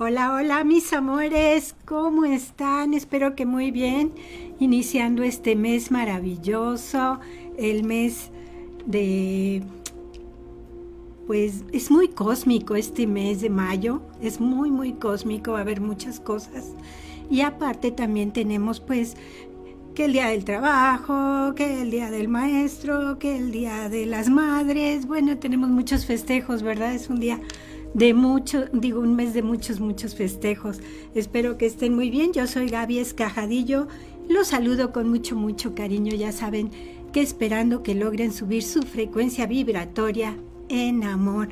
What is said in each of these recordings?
Hola, hola mis amores, ¿cómo están? Espero que muy bien. Iniciando este mes maravilloso, el mes de... Pues es muy cósmico este mes de mayo, es muy, muy cósmico, va a haber muchas cosas. Y aparte también tenemos pues que el día del trabajo, que el día del maestro, que el día de las madres. Bueno, tenemos muchos festejos, ¿verdad? Es un día de mucho, digo, un mes de muchos, muchos festejos. Espero que estén muy bien. Yo soy Gaby Escajadillo. Los saludo con mucho, mucho cariño. Ya saben que esperando que logren subir su frecuencia vibratoria en amor.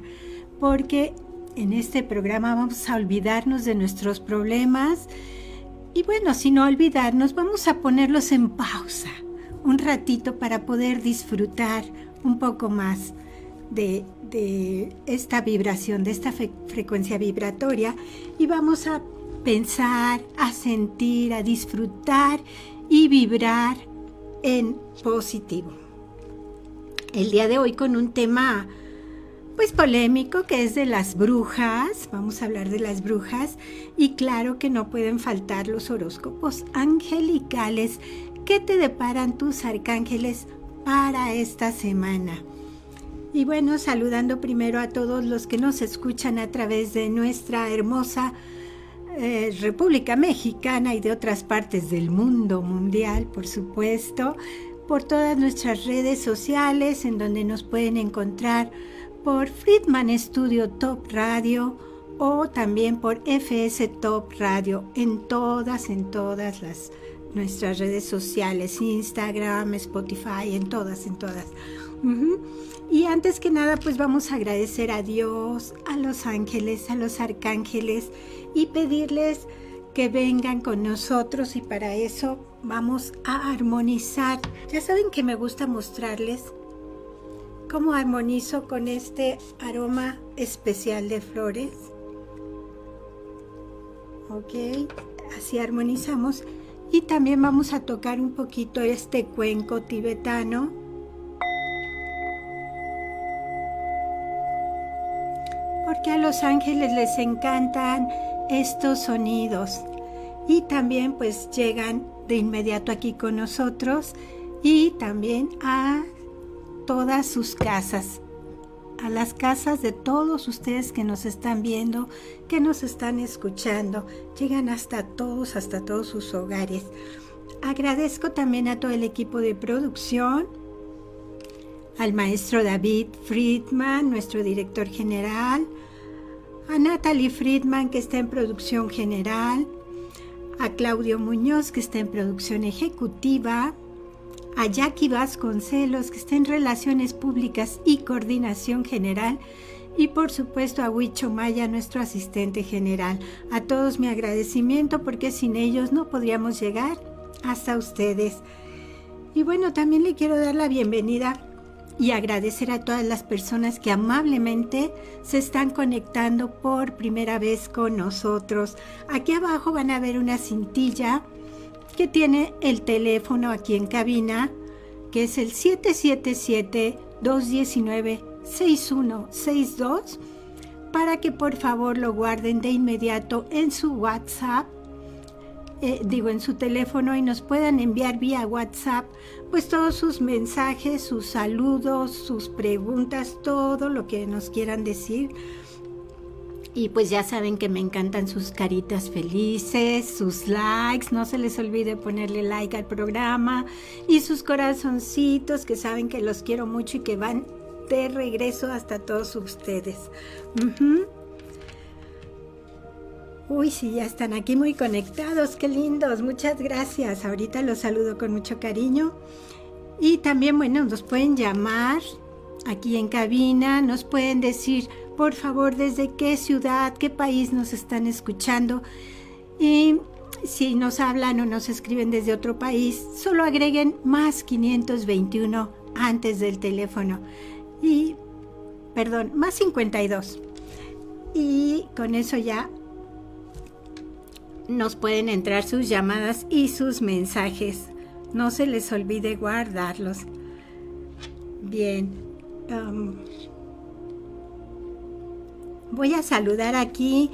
Porque en este programa vamos a olvidarnos de nuestros problemas. Y bueno, sin olvidarnos, vamos a ponerlos en pausa un ratito para poder disfrutar un poco más de, esta vibración, de esta frecuencia vibratoria y vamos a pensar, a sentir, a disfrutar y vibrar en positivo. El día de hoy con un tema pues polémico que es de las brujas, vamos a hablar de las brujas y claro que no pueden faltar los horóscopos angelicales que te deparan tus arcángeles para esta semana. Y bueno, saludando primero a todos los que nos escuchan a través de nuestra hermosa eh, República Mexicana y de otras partes del mundo mundial, por supuesto, por todas nuestras redes sociales en donde nos pueden encontrar por Friedman Studio Top Radio o también por FS Top Radio en todas, en todas las nuestras redes sociales, Instagram, Spotify, en todas, en todas. Y antes que nada, pues vamos a agradecer a Dios, a los ángeles, a los arcángeles y pedirles que vengan con nosotros y para eso vamos a armonizar. Ya saben que me gusta mostrarles cómo armonizo con este aroma especial de flores. Ok, así armonizamos y también vamos a tocar un poquito este cuenco tibetano porque a los ángeles les encantan estos sonidos y también pues llegan de inmediato aquí con nosotros y también a todas sus casas, a las casas de todos ustedes que nos están viendo, que nos están escuchando, llegan hasta todos, hasta todos sus hogares. Agradezco también a todo el equipo de producción, al maestro David Friedman, nuestro director general, a Natalie Friedman, que está en producción general, a Claudio Muñoz, que está en producción ejecutiva, a Jackie Vasconcelos, que está en relaciones públicas y coordinación general, y por supuesto a Huicho Maya, nuestro asistente general. A todos mi agradecimiento porque sin ellos no podríamos llegar hasta ustedes. Y bueno, también le quiero dar la bienvenida y agradecer a todas las personas que amablemente se están conectando por primera vez con nosotros. Aquí abajo van a ver una cintilla que tiene el teléfono aquí en cabina, que es el 777-219-6162, para que por favor lo guarden de inmediato en su WhatsApp eh, digo, en su teléfono y nos puedan enviar vía WhatsApp, pues todos sus mensajes, sus saludos, sus preguntas, todo lo que nos quieran decir. Y pues ya saben que me encantan sus caritas felices, sus likes, no se les olvide ponerle like al programa y sus corazoncitos que saben que los quiero mucho y que van de regreso hasta todos ustedes. Uy, sí, ya están aquí muy conectados, qué lindos, muchas gracias. Ahorita los saludo con mucho cariño. Y también, bueno, nos pueden llamar aquí en cabina, nos pueden decir por favor, desde qué ciudad, qué país nos están escuchando. Y si nos hablan o nos escriben desde otro país, solo agreguen más 521 antes del teléfono. Y, perdón, más 52. Y con eso ya nos pueden entrar sus llamadas y sus mensajes. No se les olvide guardarlos. Bien. Um, voy a saludar aquí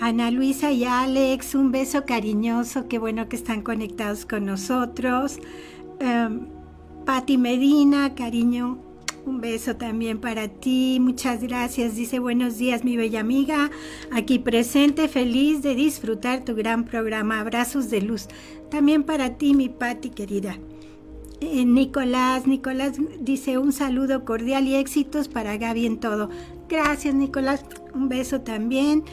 a Ana Luisa y Alex. Un beso cariñoso. Qué bueno que están conectados con nosotros. Um, Medina, cariño. Un beso también para ti, muchas gracias. Dice buenos días mi bella amiga, aquí presente, feliz de disfrutar tu gran programa. Abrazos de luz. También para ti, mi Patti querida. Eh, Nicolás, Nicolás dice un saludo cordial y éxitos para Gaby en todo. Gracias Nicolás, un beso también.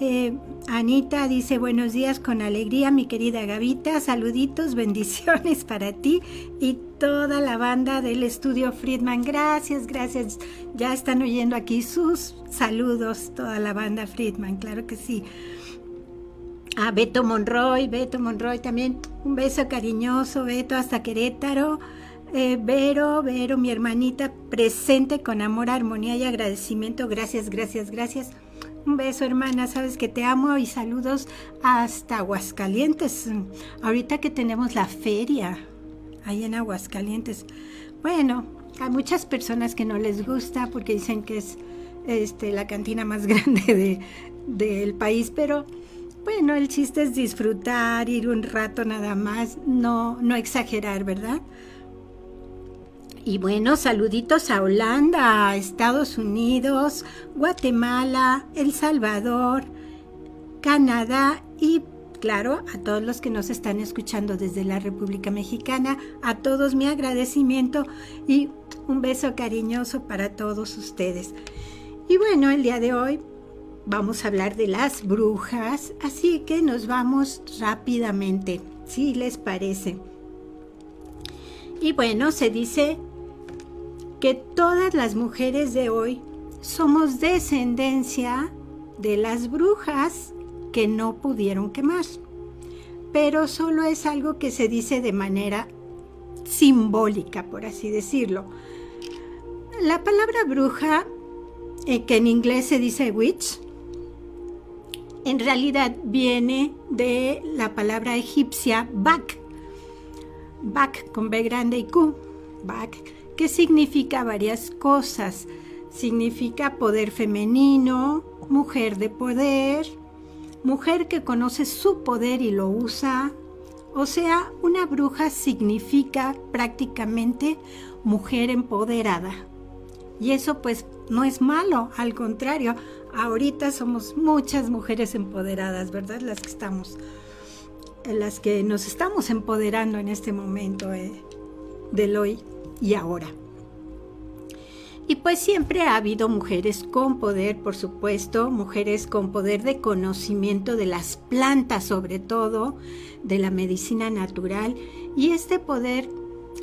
Eh, Anita dice buenos días con alegría, mi querida Gavita. Saluditos, bendiciones para ti y toda la banda del estudio Friedman. Gracias, gracias. Ya están oyendo aquí sus saludos, toda la banda Friedman, claro que sí. A Beto Monroy, Beto Monroy también. Un beso cariñoso, Beto, hasta Querétaro. Eh, Vero, Vero, mi hermanita, presente con amor, armonía y agradecimiento. Gracias, gracias, gracias. Un beso, hermana, sabes que te amo y saludos hasta Aguascalientes. Ahorita que tenemos la feria ahí en Aguascalientes. Bueno, hay muchas personas que no les gusta porque dicen que es este, la cantina más grande del país, pero bueno, el chiste es disfrutar, ir un rato nada más, no, no exagerar, ¿verdad? Y bueno, saluditos a Holanda, a Estados Unidos, Guatemala, El Salvador, Canadá y claro, a todos los que nos están escuchando desde la República Mexicana, a todos mi agradecimiento y un beso cariñoso para todos ustedes. Y bueno, el día de hoy vamos a hablar de las brujas, así que nos vamos rápidamente, si les parece. Y bueno, se dice que todas las mujeres de hoy somos descendencia de las brujas que no pudieron quemar. Pero solo es algo que se dice de manera simbólica, por así decirlo. La palabra bruja, eh, que en inglés se dice witch, en realidad viene de la palabra egipcia bak, bak con B grande y Q, bak, que significa varias cosas. Significa poder femenino, mujer de poder, mujer que conoce su poder y lo usa. O sea, una bruja significa prácticamente mujer empoderada. Y eso pues no es malo, al contrario, ahorita somos muchas mujeres empoderadas, ¿verdad? Las que estamos, las que nos estamos empoderando en este momento eh, del hoy y ahora. Y pues siempre ha habido mujeres con poder, por supuesto, mujeres con poder de conocimiento de las plantas sobre todo, de la medicina natural, y este poder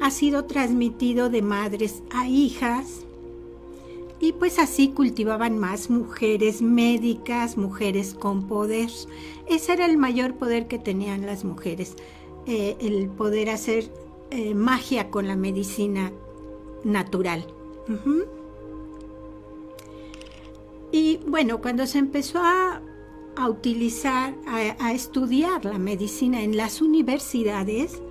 ha sido transmitido de madres a hijas, y pues así cultivaban más mujeres médicas, mujeres con poder. Ese era el mayor poder que tenían las mujeres, eh, el poder hacer eh, magia con la medicina natural. Y bueno, cuando se empezó a, utilizar, a, estudiar la medicina en las universidades,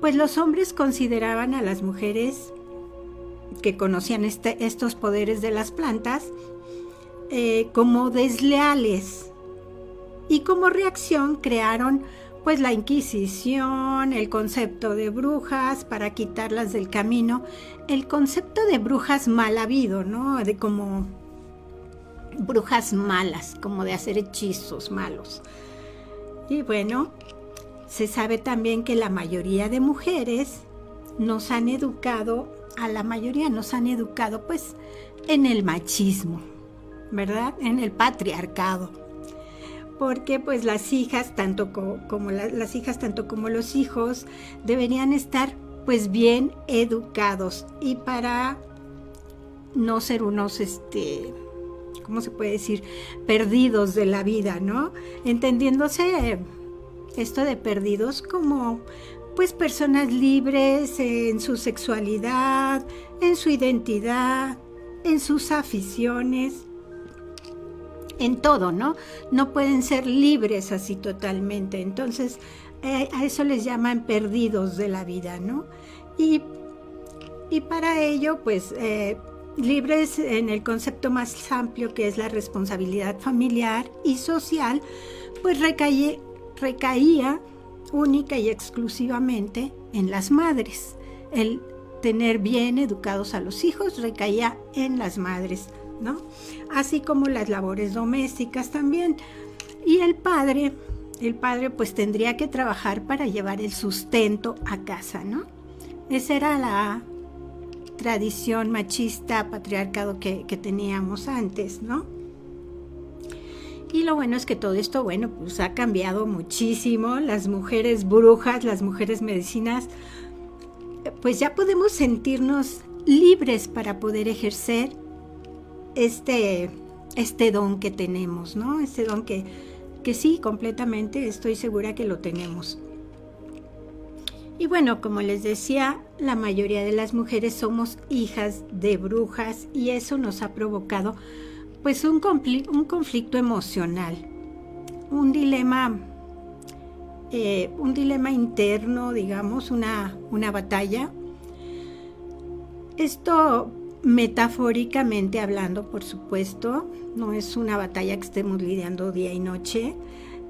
pues los hombres consideraban a las mujeres que conocían este, estos poderes de las plantas eh, como desleales. Y como reacción crearon pues la Inquisición, el concepto de brujas para quitarlas del camino, el concepto de brujas mal habido, ¿no? De como brujas malas, como de hacer hechizos malos. Y bueno, se sabe también que la mayoría de mujeres nos han educado, a la mayoría nos han educado pues en el machismo, ¿verdad? En el patriarcado porque pues las hijas, tanto como, las hijas, tanto como los hijos, deberían estar pues bien educados y para no ser unos, este, ¿cómo se puede decir? Perdidos de la vida, ¿no? Entendiéndose esto de perdidos como pues personas libres en su sexualidad, en su identidad, en sus aficiones, en todo, ¿no? No pueden ser libres así totalmente. Entonces, eh, a eso les llaman perdidos de la vida, ¿no? Y, para ello, pues, eh, libres en el concepto más amplio que es la responsabilidad familiar y social, pues recaía única y exclusivamente en las madres. El tener bien educados a los hijos recaía en las madres, ¿no? Así como las labores domésticas también. Y el padre, el padre pues tendría que trabajar para llevar el sustento a casa, ¿no? Esa era la tradición machista, patriarcado que, teníamos antes, ¿no? Y lo bueno es que todo esto, bueno, pues ha cambiado muchísimo. Las mujeres brujas, las mujeres medicinas, pues ya podemos sentirnos libres para poder ejercer este, este don que tenemos, ¿no? Este don que, que sí, completamente estoy segura que lo tenemos. Y bueno, como les decía, la mayoría de las mujeres somos hijas de brujas y eso nos ha provocado pues un, un conflicto emocional, un dilema, eh, un dilema interno, digamos, una, una batalla. Esto metafóricamente hablando, por supuesto, no es una batalla que estemos lidiando día y noche,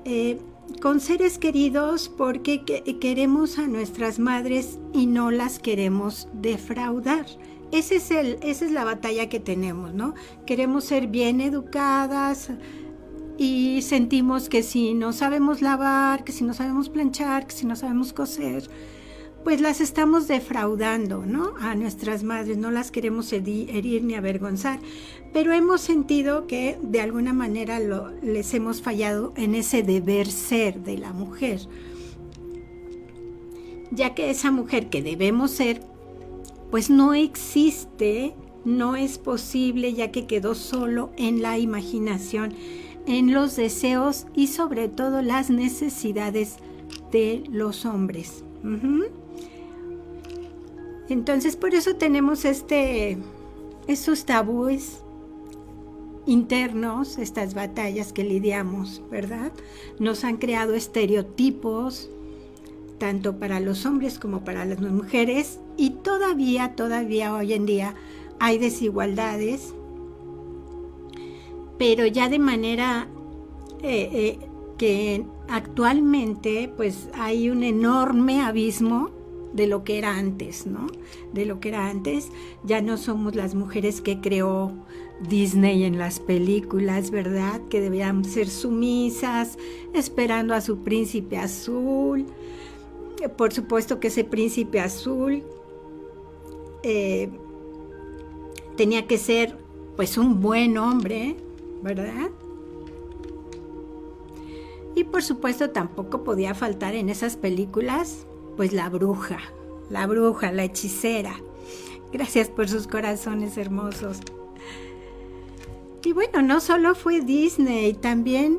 eh, con seres queridos porque queremos a nuestras madres y no las queremos defraudar. Ese es el, esa es la batalla que tenemos, ¿no? Queremos ser bien educadas y sentimos que si no sabemos lavar, que si no sabemos planchar, que si no sabemos coser, pues las estamos defraudando, ¿no? A nuestras madres, no las queremos herir ni avergonzar, pero hemos sentido que de alguna manera les hemos fallado en ese deber ser de la mujer, ya que esa mujer que debemos ser pues no existe, no es posible ya que quedó solo en la imaginación, en los deseos y sobre todo las necesidades de los hombres. Entonces por eso tenemos este, estos tabúes internos, estas batallas que lidiamos, ¿verdad? Nos han creado estereotipos, tanto para los hombres como para las mujeres, y todavía, todavía hoy en día hay desigualdades, pero ya de manera eh, eh, que actualmente pues hay un enorme abismo de lo que era antes, ¿no? De lo que era antes. Ya no somos las mujeres que creó Disney en las películas, ¿verdad? Que debían ser sumisas, esperando a su príncipe azul. Por supuesto que ese príncipe azul eh, tenía que ser pues un buen hombre, ¿verdad? Y por supuesto tampoco podía faltar en esas películas pues la bruja, la bruja, la hechicera. Gracias por sus corazones hermosos. Y bueno, no solo fue Disney, también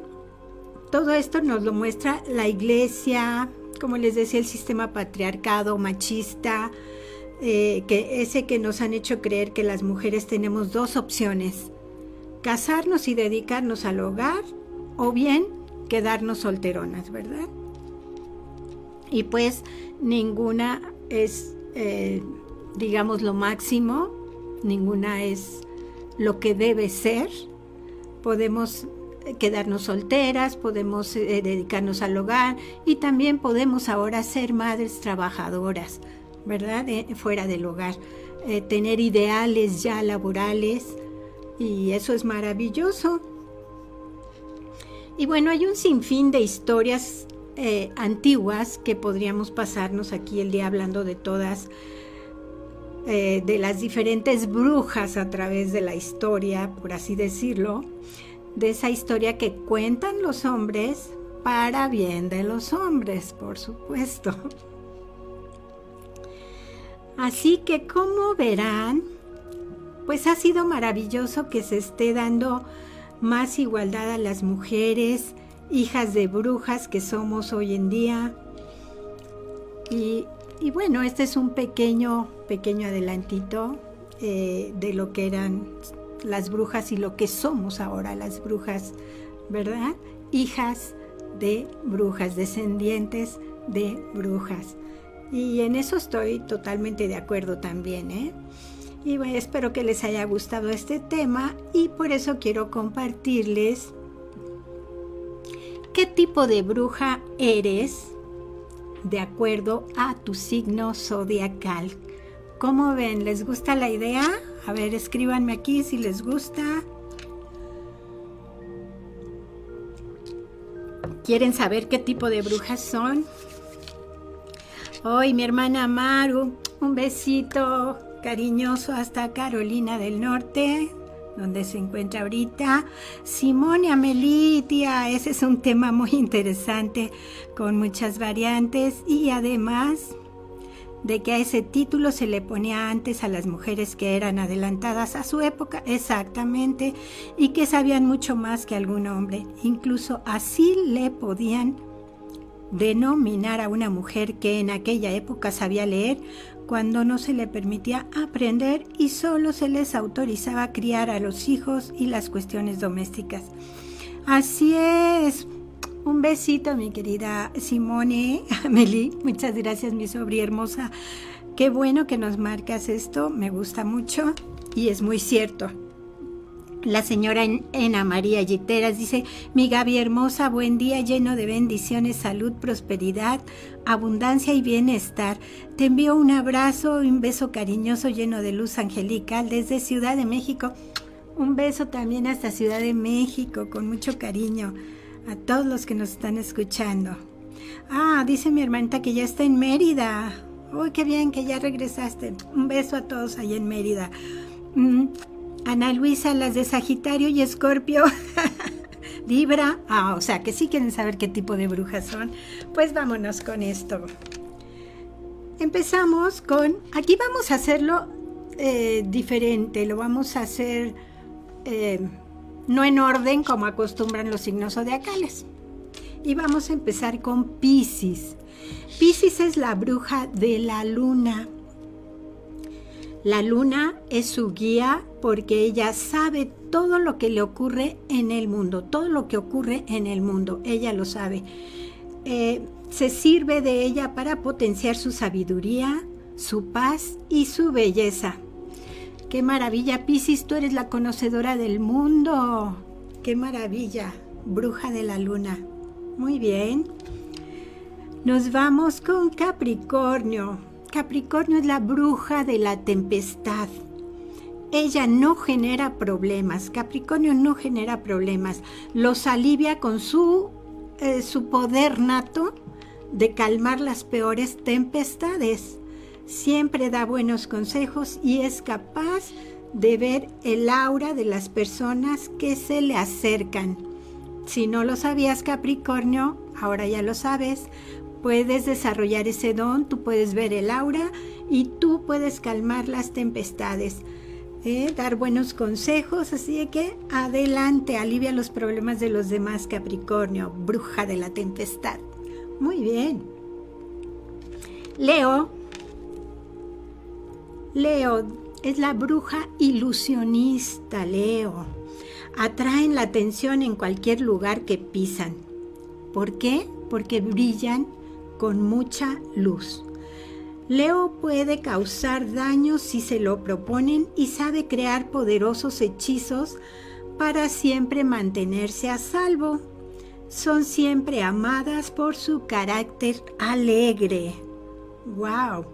todo esto nos lo muestra la iglesia, como les decía, el sistema patriarcado, machista, eh, que ese que nos han hecho creer que las mujeres tenemos dos opciones, casarnos y dedicarnos al hogar o bien quedarnos solteronas, ¿verdad? Y pues ninguna es, eh, digamos, lo máximo, ninguna es lo que debe ser. Podemos quedarnos solteras, podemos eh, dedicarnos al hogar y también podemos ahora ser madres trabajadoras ¿verdad? fuera del hogar, eh, tener ideales ya laborales y eso es maravilloso. Y bueno, hay un sinfín de historias eh, antiguas que podríamos pasarnos aquí el día hablando de todas, eh, de las diferentes brujas a través de la historia, por así decirlo, de esa historia que cuentan los hombres para bien de los hombres, por supuesto. Así que como verán, pues ha sido maravilloso que se esté dando más igualdad a las mujeres, hijas de brujas que somos hoy en día. Y, bueno, este es un pequeño, pequeño adelantito eh, de lo que eran las brujas y lo que somos ahora las brujas, ¿verdad? Hijas de brujas, descendientes de brujas. Y en eso estoy totalmente de acuerdo también, ¿eh? Y bueno, espero que les haya gustado este tema y por eso quiero compartirles qué tipo de bruja eres de acuerdo a tu signo zodiacal. ¿Cómo ven? ¿Les gusta la idea? A ver, escríbanme aquí si les gusta. ¿Quieren saber qué tipo de brujas son? Hoy mi hermana Maru, un besito cariñoso hasta Carolina del Norte, donde se encuentra ahorita. Simón y Amelitia, ese es un tema muy interesante con muchas variantes y además de que a ese título se le ponía antes a las mujeres que eran adelantadas a su época, exactamente, y que sabían mucho más que algún hombre. Incluso así le podían denominar a una mujer que en aquella época sabía leer cuando no se le permitía aprender y solo se les autorizaba criar a los hijos y las cuestiones domésticas. Así es. Un besito, mi querida Simone, Amelie. Muchas gracias, mi sobrina hermosa. Qué bueno que nos marcas esto. Me gusta mucho y es muy cierto. La señora Ena María Yiteras dice, mi Gaby hermosa, buen día lleno de bendiciones, salud, prosperidad, abundancia y bienestar. Te envío un abrazo un beso cariñoso lleno de luz angelical desde Ciudad de México. Un beso también hasta Ciudad de México, con mucho cariño a todos los que nos están escuchando. Ah, dice mi hermanita que ya está en Mérida. Uy, qué bien que ya regresaste. Un beso a todos ahí en Mérida. Mm, Ana Luisa, las de Sagitario y Escorpio. Libra. Ah, o sea que sí quieren saber qué tipo de brujas son. Pues vámonos con esto. Empezamos con. Aquí vamos a hacerlo eh, diferente. Lo vamos a hacer eh, no en orden como acostumbran los signos zodiacales. Y vamos a empezar con Pisces. Pisces es la bruja de la luna. La luna es su guía porque ella sabe todo lo que le ocurre en el mundo, todo lo que ocurre en el mundo, ella lo sabe. Eh, se sirve de ella para potenciar su sabiduría, su paz y su belleza. Qué maravilla, Piscis, tú eres la conocedora del mundo. Qué maravilla, bruja de la luna. Muy bien. Nos vamos con Capricornio. Capricornio es la bruja de la tempestad. Ella no genera problemas. Capricornio no genera problemas. Los alivia con su, eh, su poder nato de calmar las peores tempestades. Siempre da buenos consejos y es capaz de ver el aura de las personas que se le acercan. Si no lo sabías Capricornio, ahora ya lo sabes, puedes desarrollar ese don, tú puedes ver el aura y tú puedes calmar las tempestades. ¿eh? dar buenos consejos, así que adelante, alivia los problemas de los demás, Capricornio, bruja de la tempestad. Muy bien. Leo. Leo es la bruja ilusionista, Leo. Atraen la atención en cualquier lugar que pisan. ¿Por qué? Porque brillan con mucha luz. Leo puede causar daño si se lo proponen y sabe crear poderosos hechizos para siempre mantenerse a salvo. Son siempre amadas por su carácter alegre. ¡Wow!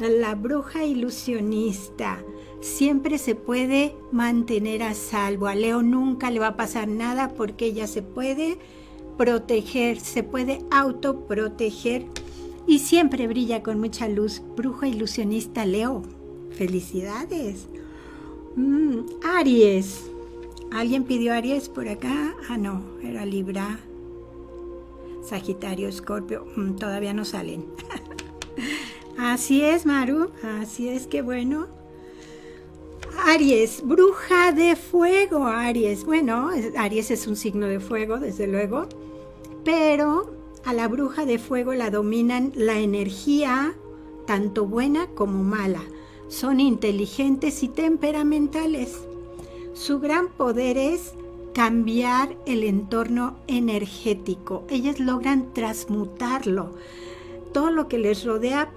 La bruja ilusionista siempre se puede mantener a salvo. A Leo nunca le va a pasar nada porque ella se puede proteger, se puede autoproteger y siempre brilla con mucha luz. Bruja ilusionista Leo. Felicidades. Mm, Aries. ¿Alguien pidió Aries por acá? Ah, no, era Libra. Sagitario, Escorpio. Mm, todavía no salen. Así es, Maru. Así es que bueno. Aries, bruja de fuego, Aries. Bueno, Aries es un signo de fuego, desde luego, pero a la bruja de fuego la dominan la energía, tanto buena como mala. Son inteligentes y temperamentales. Su gran poder es cambiar el entorno energético. Ellas logran transmutarlo. Todo lo que les rodea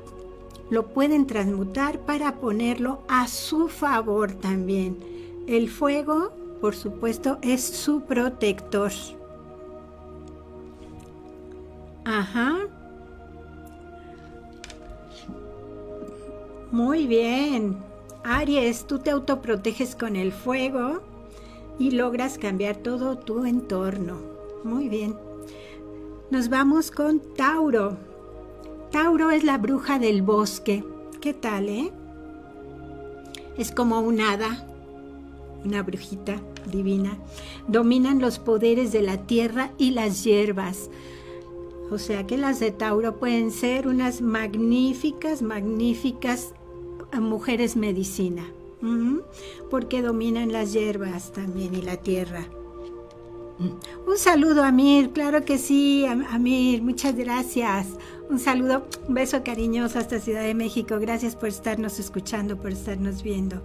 lo pueden transmutar para ponerlo a su favor también. El fuego, por supuesto, es su protector. Ajá. Muy bien. Aries, tú te autoproteges con el fuego y logras cambiar todo tu entorno. Muy bien. Nos vamos con Tauro. Tauro es la bruja del bosque. ¿Qué tal, eh? Es como un hada, una brujita divina. Dominan los poderes de la tierra y las hierbas. O sea que las de Tauro pueden ser unas magníficas, magníficas eh, mujeres medicina, porque dominan las hierbas también y la tierra. Mm. Un saludo, Amir, claro que sí, Amir, muchas gracias. Un saludo, un beso cariñoso hasta Ciudad de México. Gracias por estarnos escuchando, por estarnos viendo.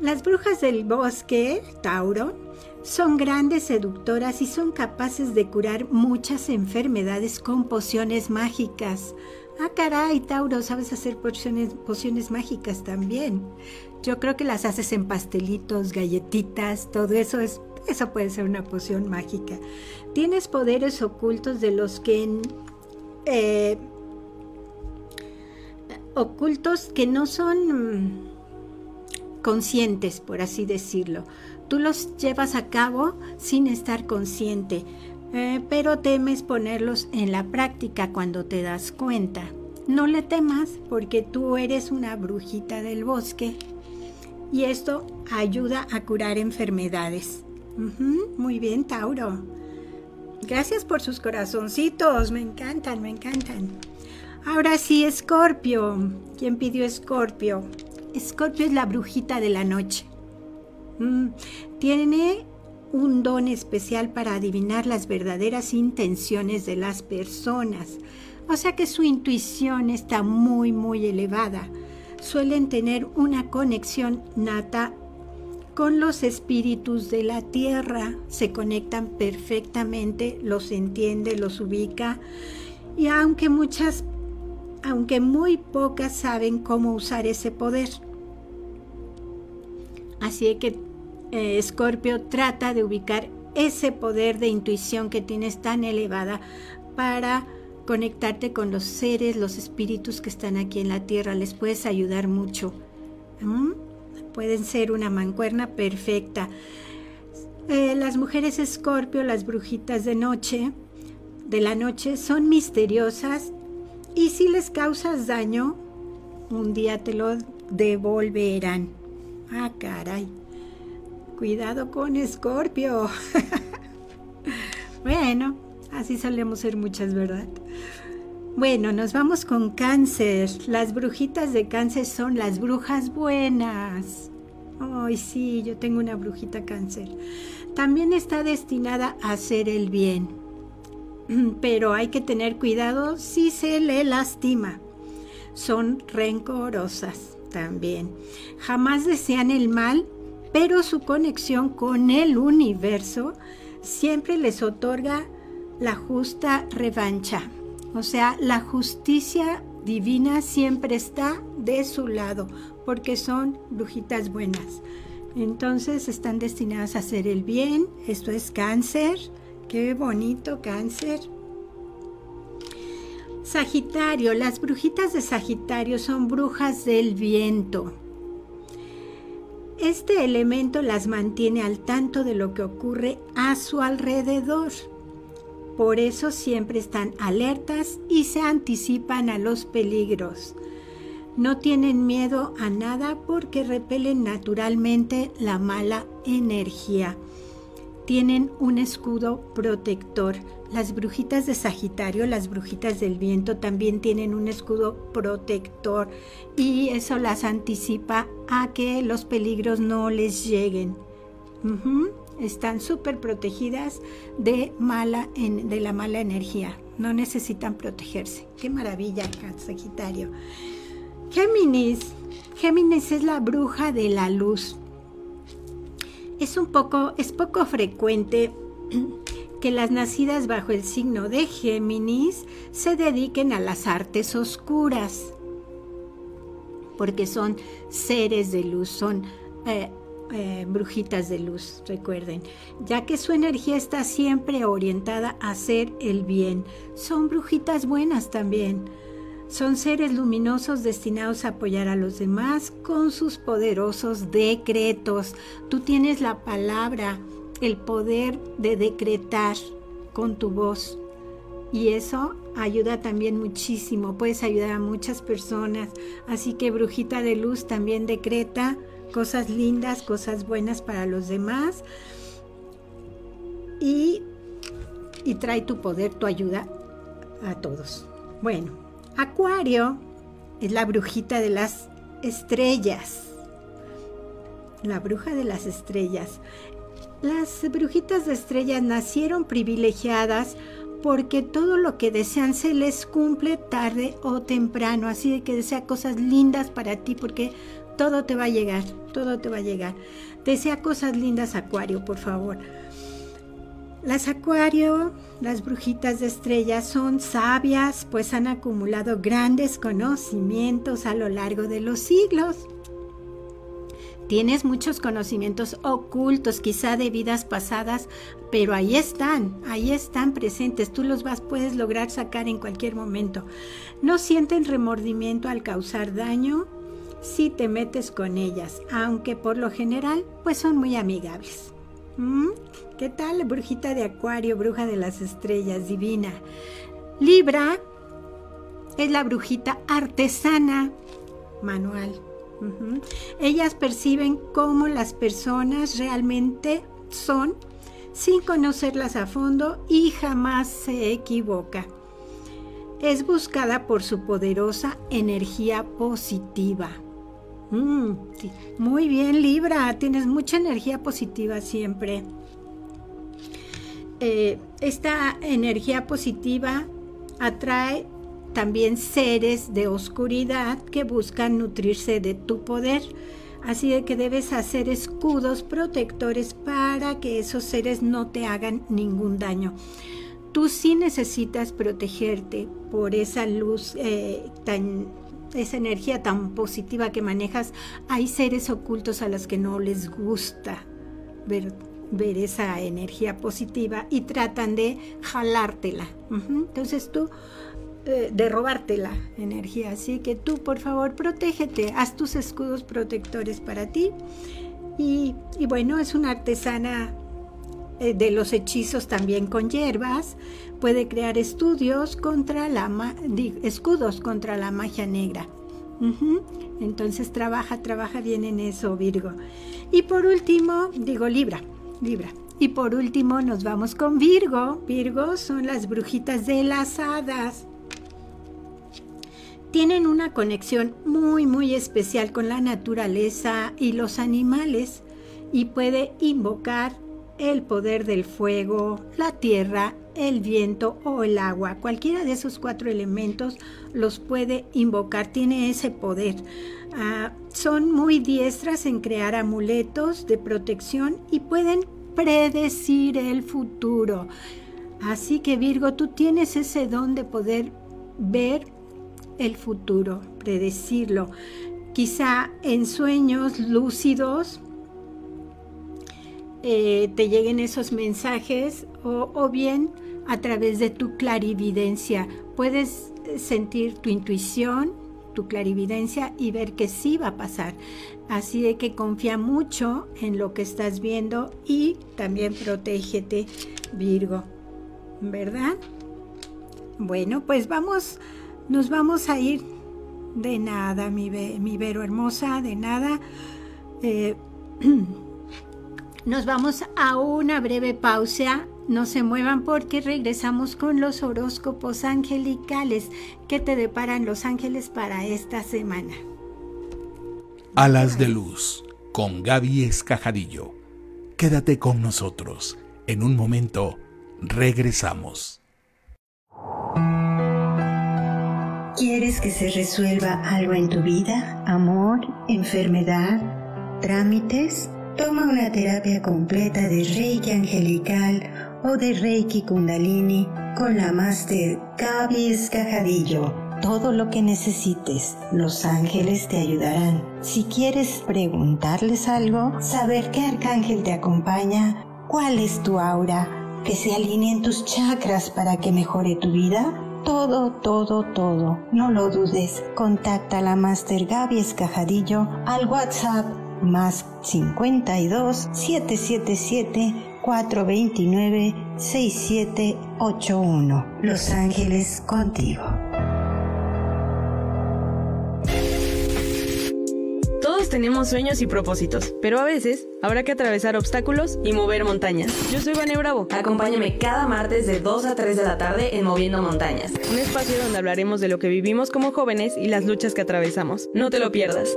Las brujas del bosque, Tauro, son grandes seductoras y son capaces de curar muchas enfermedades con pociones mágicas. Ah, caray, Tauro, sabes hacer pociones, pociones mágicas también. Yo creo que las haces en pastelitos, galletitas, todo eso es, eso puede ser una poción mágica. Tienes poderes ocultos de los que eh, ocultos que no son conscientes, por así decirlo. Tú los llevas a cabo sin estar consciente, eh, pero temes ponerlos en la práctica cuando te das cuenta. No le temas porque tú eres una brujita del bosque y esto ayuda a curar enfermedades. muy bien, Tauro. Gracias por sus corazoncitos, me encantan, me encantan. Ahora sí, Escorpio. ¿Quién pidió Escorpio? Escorpio es la brujita de la noche. Mm, tiene un don especial para adivinar las verdaderas intenciones de las personas. O sea que su intuición está muy, muy elevada. Suelen tener una conexión nata con los espíritus de la tierra. Se conectan perfectamente, los entiende, los ubica. Y aunque muchas, aunque muy pocas saben cómo usar ese poder. Así que Escorpio eh, trata de ubicar ese poder de intuición que tienes tan elevada para conectarte con los seres, los espíritus que están aquí en la tierra. Les puedes ayudar mucho. ¿Mm? Pueden ser una mancuerna perfecta. Eh, las mujeres escorpio, las brujitas de noche, de la noche, son misteriosas y si les causas daño, un día te lo devolverán. Ah, caray. Cuidado con Escorpio. bueno, así solemos ser muchas, ¿verdad? Bueno, nos vamos con cáncer. Las brujitas de cáncer son las brujas buenas. Ay, sí, yo tengo una brujita cáncer. También está destinada a hacer el bien. Pero hay que tener cuidado si se le lastima. Son rencorosas también. Jamás desean el mal pero su conexión con el universo siempre les otorga la justa revancha. O sea, la justicia divina siempre está de su lado, porque son brujitas buenas. Entonces están destinadas a hacer el bien. Esto es cáncer. Qué bonito cáncer. Sagitario. Las brujitas de Sagitario son brujas del viento. Este elemento las mantiene al tanto de lo que ocurre a su alrededor. Por eso siempre están alertas y se anticipan a los peligros. No tienen miedo a nada porque repelen naturalmente la mala energía. Tienen un escudo protector. Las brujitas de Sagitario, las brujitas del viento también tienen un escudo protector y eso las anticipa a que los peligros no les lleguen. Están súper protegidas de, mala, de la mala energía. No necesitan protegerse. Qué maravilla, Sagitario. Géminis. Géminis es la bruja de la luz es un poco, es poco frecuente que las nacidas bajo el signo de Géminis se dediquen a las artes oscuras, porque son seres de luz, son eh, eh, brujitas de luz, recuerden, ya que su energía está siempre orientada a hacer el bien. Son brujitas buenas también son seres luminosos destinados a apoyar a los demás con sus poderosos decretos. Tú tienes la palabra, el poder de decretar con tu voz. Y eso ayuda también muchísimo, puedes ayudar a muchas personas. Así que Brujita de Luz también decreta cosas lindas, cosas buenas para los demás. Y, y trae tu poder, tu ayuda a todos. Bueno, Acuario es la brujita de las estrellas. La bruja de las estrellas. Las brujitas de estrellas nacieron privilegiadas porque todo lo que desean se les cumple tarde o temprano. Así de que desea cosas lindas para ti porque todo te va a llegar, todo te va a llegar. Desea cosas lindas, Acuario, por favor. Las Acuario, las brujitas de estrellas, son sabias, pues han acumulado grandes conocimientos a lo largo de los siglos. Tienes muchos conocimientos ocultos, quizá de vidas pasadas, pero ahí están, ahí están presentes. Tú los vas, puedes lograr sacar en cualquier momento. No sienten remordimiento al causar daño si te metes con ellas, aunque por lo general, pues son muy amigables. ¿Mm? ¿Qué tal, brujita de Acuario, bruja de las estrellas, divina? Libra es la brujita artesana, manual. Ellas perciben cómo las personas realmente son sin conocerlas a fondo y jamás se equivoca. Es buscada por su poderosa energía positiva. Mm, Muy bien, Libra, tienes mucha energía positiva siempre. Eh, esta energía positiva atrae también seres de oscuridad que buscan nutrirse de tu poder. Así de que debes hacer escudos protectores para que esos seres no te hagan ningún daño. Tú sí necesitas protegerte por esa luz eh, esa energía tan positiva que manejas, hay seres ocultos a los que no les gusta ver, ver esa energía positiva y tratan de jalártela. Entonces tú, eh, de robarte la energía. Así que tú, por favor, protégete, haz tus escudos protectores para ti. Y, bueno, es una artesana eh, de los hechizos también con hierbas, puede crear estudios contra la escudos contra la magia negra. Entonces trabaja, trabaja bien en eso, Virgo. Y por último, digo Libra, Libra. Y por último nos vamos con Virgo. Virgo son las brujitas de las hadas. Tienen una conexión muy, muy especial con la naturaleza y los animales y puede invocar el poder del fuego, la tierra, el viento o el agua. Cualquiera de esos cuatro elementos los puede invocar, tiene ese poder. Ah, son muy diestras en crear amuletos de protección y pueden predecir el futuro. Así que Virgo, tú tienes ese don de poder ver el futuro, predecirlo. Quizá en sueños lúcidos eh, te lleguen esos mensajes o, bien a través de tu clarividencia. Puedes eh, sentir tu intuición, tu clarividencia y ver que sí va a pasar. Así de que confía mucho en lo que estás viendo y también protégete, Virgo. ¿Verdad? Bueno, pues vamos, nos vamos a ir de nada, mi, mi Vero hermosa, de nada. Eh, Nos vamos a una breve pausa. No se muevan porque regresamos con los horóscopos angelicales que te deparan los ángeles para esta semana. Alas de luz con Gaby Escajadillo. Quédate con nosotros. En un momento regresamos. ¿Quieres que se resuelva algo en tu vida? ¿Amor? ¿Enfermedad? ¿Trámites? Toma una terapia completa de Reiki angelical o de Reiki Kundalini con la Master Gaby Escajadillo. Todo lo que necesites, los ángeles te ayudarán. Si quieres preguntarles algo, saber qué arcángel te acompaña, cuál es tu aura, que se alineen tus chakras para que mejore tu vida, todo, todo, todo. No lo dudes. Contacta a la Master Gaby Escajadillo al WhatsApp más 52 777 429 6781. Los Ángeles contigo. Todos tenemos sueños y propósitos, pero a veces habrá que atravesar obstáculos y mover montañas. Yo soy Vane Bravo. Acompáñame cada martes de 2 a 3 de la tarde en Moviendo Montañas, un espacio donde hablaremos de lo que vivimos como jóvenes y las luchas que atravesamos. No te lo pierdas.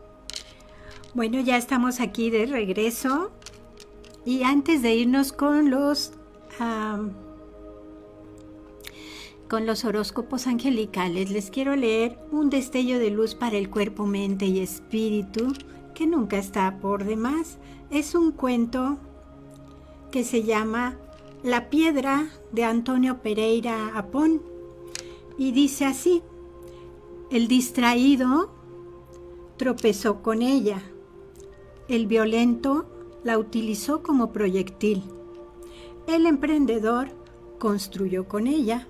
Bueno, ya estamos aquí de regreso. Y antes de irnos con los con los horóscopos angelicales, les quiero leer un destello de luz para el cuerpo, mente y espíritu que nunca está por demás. Es un cuento que se llama La piedra de Antonio Pereira Apón y dice así: El distraído tropezó con ella el violento la utilizó como proyectil. El emprendedor construyó con ella.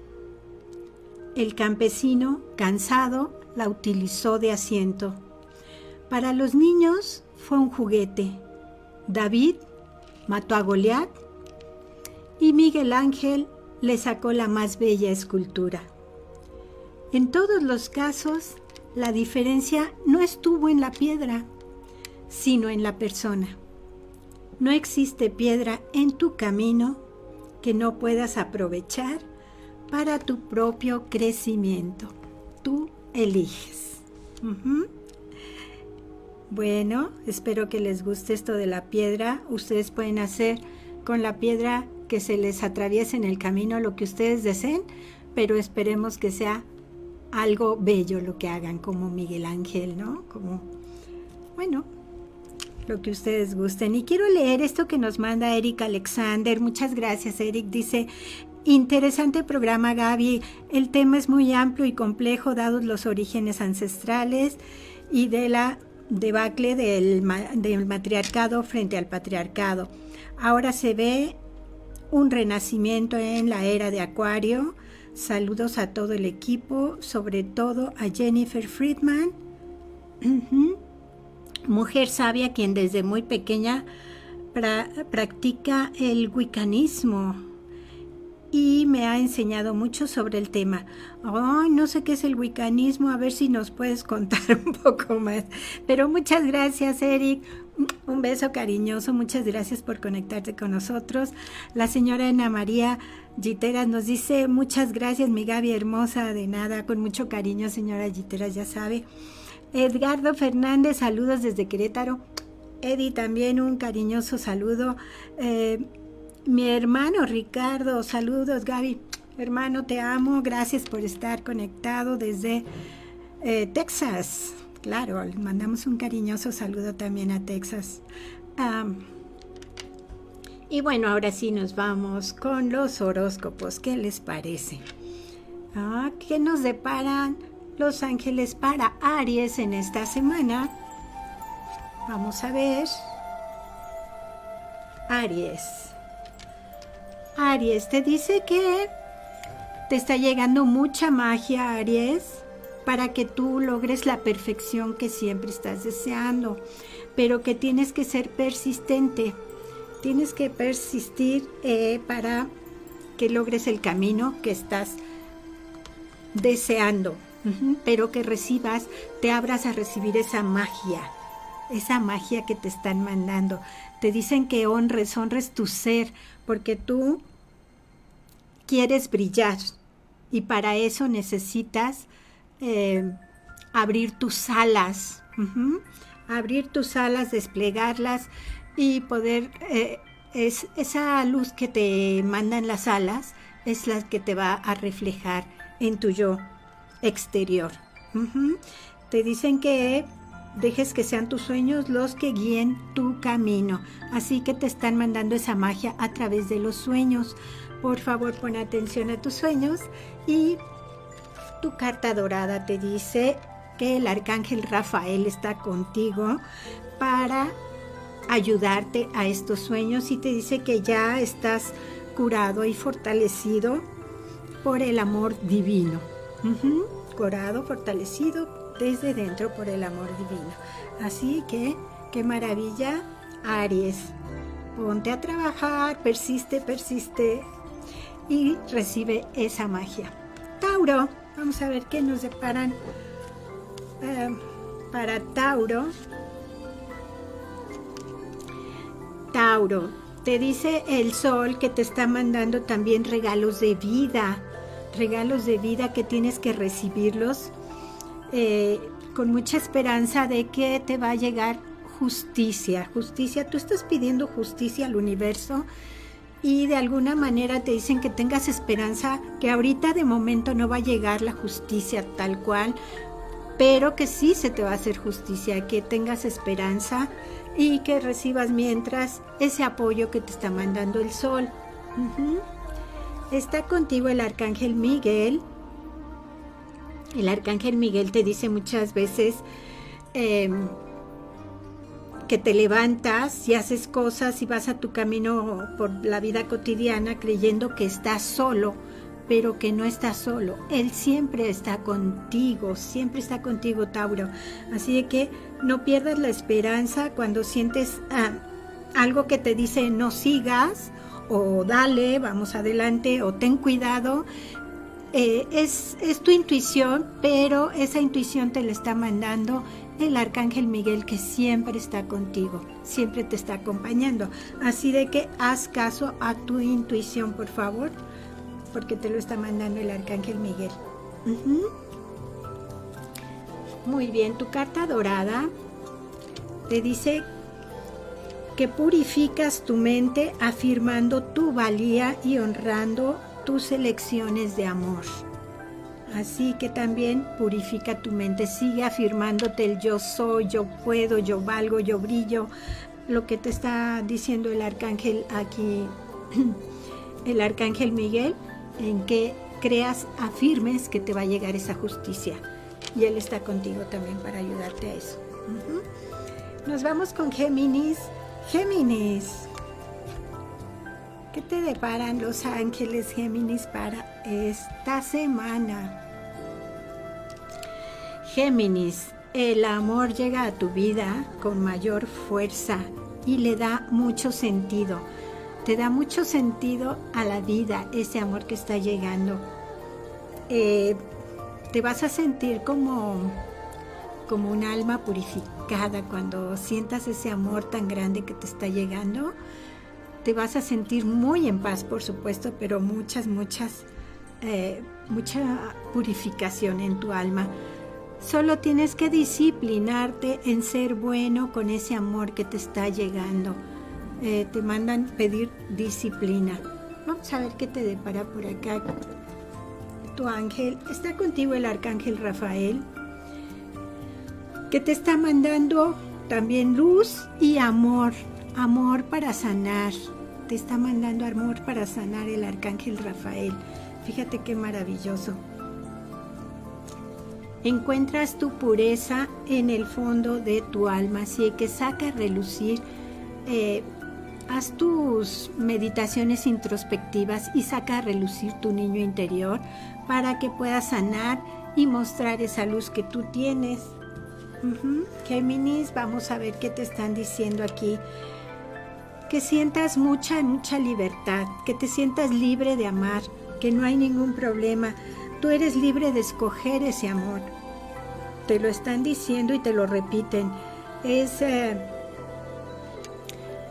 El campesino, cansado, la utilizó de asiento. Para los niños fue un juguete. David mató a Goliat y Miguel Ángel le sacó la más bella escultura. En todos los casos, la diferencia no estuvo en la piedra, sino en la persona. No existe piedra en tu camino que no puedas aprovechar para tu propio crecimiento. Tú eliges. Bueno, espero que les guste esto de la piedra. Ustedes pueden hacer con la piedra que se les atraviese en el camino lo que ustedes deseen, pero esperemos que sea algo bello lo que hagan como Miguel Ángel, ¿no? Como, bueno, lo que ustedes gusten. Y quiero leer esto que nos manda Eric Alexander. Muchas gracias, Eric. Dice, Interesante programa, Gaby. El tema es muy amplio y complejo, dados los orígenes ancestrales y de la debacle del, del, matriarcado frente al patriarcado. Ahora se ve un renacimiento en la era de Acuario. Saludos a todo el equipo, sobre todo a Jennifer Friedman mujer sabia quien desde muy pequeña practica el wiccanismo y me ha enseñado mucho sobre el tema. Ay, no sé qué es el wiccanismo, a ver si nos puedes contar un poco más. Pero muchas gracias, Eric. Un beso cariñoso, muchas gracias por conectarte con nosotros. La señora Ana María Giteras nos dice, muchas gracias, mi Gaby hermosa, de nada, con mucho cariño, señora Giteras, ya sabe. Edgardo Fernández, saludos desde Querétaro. Eddie, también un cariñoso saludo. Eh, mi hermano Ricardo, saludos Gaby. Hermano, te amo. Gracias por estar conectado desde eh, Texas. Claro, mandamos un cariñoso saludo también a Texas. y bueno, ahora sí nos vamos con los horóscopos. ¿Qué les parece? Ah, ¿Qué nos deparan? Los ángeles para Aries en esta semana. Vamos a ver. Aries. Aries, te dice que te está llegando mucha magia, Aries, para que tú logres la perfección que siempre estás deseando, pero que tienes que ser persistente. Tienes que persistir eh, para que logres el camino que estás deseando, pero que recibas, te abras a recibir esa magia, esa magia que te están mandando. Te dicen que honres, honres tu ser, porque tú quieres brillar y para eso necesitas eh, abrir tus alas, abrir tus alas, desplegarlas y poder, eh, es, esa luz que te mandan las alas es la que te va a reflejar en tu yo exterior. Te dicen que dejes que sean tus sueños los que guíen tu camino. Así que te están mandando esa magia a través de los sueños. Por favor, pon atención a tus sueños y tu carta dorada te dice que el arcángel Rafael está contigo para ayudarte a estos sueños y te dice que ya estás curado y fortalecido por el amor divino. Curado, fortalecido desde dentro por el amor divino. Así que, qué maravilla, Aries. Ponte a trabajar, persiste, persiste y recibe esa magia. Tauro, vamos a ver qué nos deparan eh, para Tauro. Tauro, te dice el sol que te está mandando también regalos de vida, regalos de vida que tienes que recibirlos eh, con mucha esperanza de que te va a llegar justicia, justicia. Tú estás pidiendo justicia al universo y de alguna manera te dicen que tengas esperanza, que ahorita de momento no va a llegar la justicia tal cual, pero que sí se te va a hacer justicia, que tengas esperanza y que recibas mientras ese apoyo que te está mandando el sol. Está contigo el arcángel Miguel. El arcángel Miguel te dice muchas veces, em, que te levantas y haces cosas y vas a tu camino por la vida cotidiana creyendo que estás solo, pero que no estás solo. Él siempre está contigo, siempre está contigo, Tauro. Así que no pierdas la esperanza cuando sientes ah, algo que te dice no sigas o dale, vamos adelante o ten cuidado. Eh, es, es tu intuición, pero esa intuición te la está mandando el arcángel Miguel que siempre está contigo, siempre te está acompañando. Así de que haz caso a tu intuición, por favor, porque te lo está mandando el arcángel Miguel. Muy bien, tu carta dorada te dice purificas tu mente afirmando tu valía y honrando tus elecciones de amor. Así que también purifica tu mente, sigue afirmándote el yo soy, yo puedo, yo valgo, yo brillo, lo que te está diciendo el arcángel aquí, el arcángel Miguel, en que creas, afirmes que te va a llegar esa justicia. Y Él está contigo también para ayudarte a eso. Nos vamos con Géminis. Géminis. ¿Qué te deparan los ángeles Géminis para esta semana? Géminis, el amor llega a tu vida con mayor fuerza y le da mucho sentido. Te da mucho sentido a la vida ese amor que está llegando. Eh, te vas a sentir como, como un alma purificada cuando sientas ese amor tan grande que te está llegando. Te vas a sentir muy en paz, por supuesto, pero muchas, muchas, eh, mucha purificación en tu alma Solo tienes que disciplinarte en ser bueno con ese amor que te está llegando. Eh, te mandan pedir disciplina. Vamos a ver qué te depara por acá. Tu ángel, está contigo el arcángel Rafael, que te está mandando también luz y amor, amor para sanar. Te está mandando amor para sanar el arcángel Rafael. Fíjate qué maravilloso. encuentras tu pureza en el fondo de tu alma, así que saca a relucir, eh, haz tus meditaciones introspectivas y saca a relucir tu niño interior para que puedas sanar y mostrar esa luz que tú tienes. Géminis, vamos a ver qué te están diciendo aquí. Que sientas mucha, mucha libertad, que te sientas libre de amar, que no hay ningún problema. Tú eres libre de escoger ese amor. Te lo están diciendo y te lo repiten. Es eh,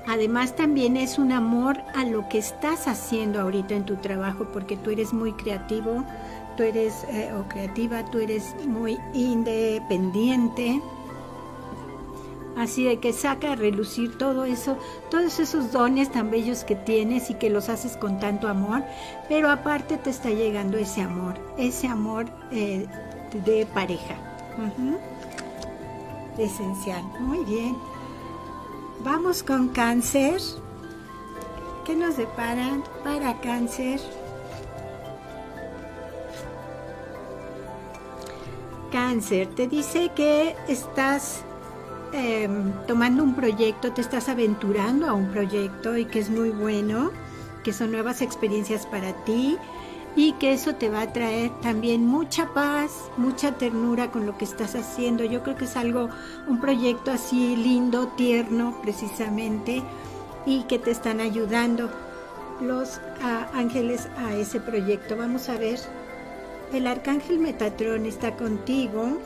además también es un amor a lo que estás haciendo ahorita en tu trabajo porque tú eres muy creativo, tú eres eh, o creativa, tú eres muy independiente. Así de que saca a relucir todo eso, todos esos dones tan bellos que tienes y que los haces con tanto amor, pero aparte te está llegando ese amor, ese amor eh, de pareja. Esencial, muy bien. Vamos con cáncer. ¿Qué nos deparan para cáncer? Cáncer, te dice que estás em, tomando un proyecto, te estás aventurando a un proyecto y que es muy bueno, que son nuevas experiencias para ti y que eso te va a traer también mucha paz, mucha ternura con lo que estás haciendo. Yo creo que es algo, un proyecto así lindo, tierno precisamente y que te están ayudando los ángeles a ese proyecto. Vamos a ver el arcángel Metatrón está contigo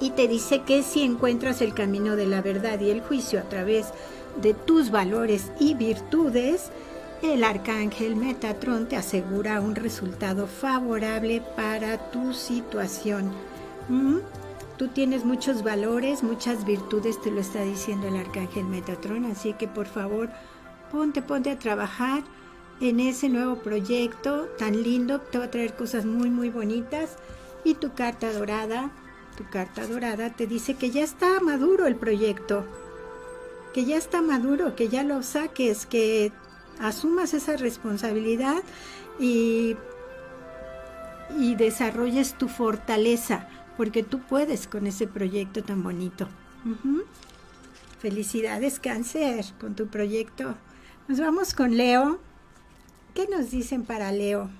y te dice que si encuentras el camino de la verdad y el juicio a través de tus valores y virtudes, el arcángel Metatrón te asegura un resultado favorable para tu situación. ¿Mm? Tú tienes muchos valores, muchas virtudes, te lo está diciendo el arcángel Metatrón, así que por favor, ponte, ponte a trabajar en ese nuevo proyecto tan lindo, te va a traer cosas muy, muy bonitas. Y tu carta dorada, tu carta dorada te dice que ya está maduro el proyecto, que ya está maduro, que ya lo saques, que asumas esa responsabilidad y, y desarrolles tu fortaleza, porque tú puedes con ese proyecto tan bonito. Felicidades, cáncer, con tu proyecto. Nos vamos con Leo. ¿Qué nos dicen para Leo?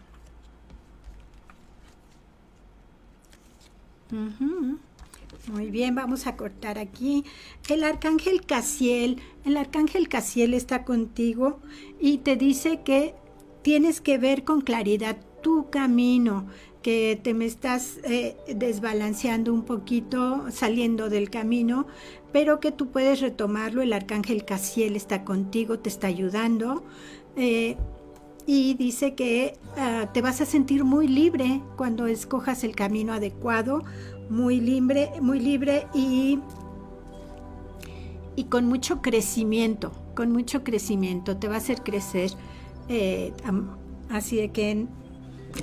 Muy bien, vamos a cortar aquí. El arcángel Casiel, el arcángel Casiel está contigo y te dice que tienes que ver con claridad tu camino, que te me estás eh, desbalanceando un poquito, saliendo del camino, pero que tú puedes retomarlo. El arcángel Casiel está contigo, te está ayudando. Eh, y dice que ah, te vas a sentir muy libre cuando escojas el camino adecuado, muy libre, muy libre y, y con mucho crecimiento, con mucho crecimiento, te va a hacer crecer. Eh, así de que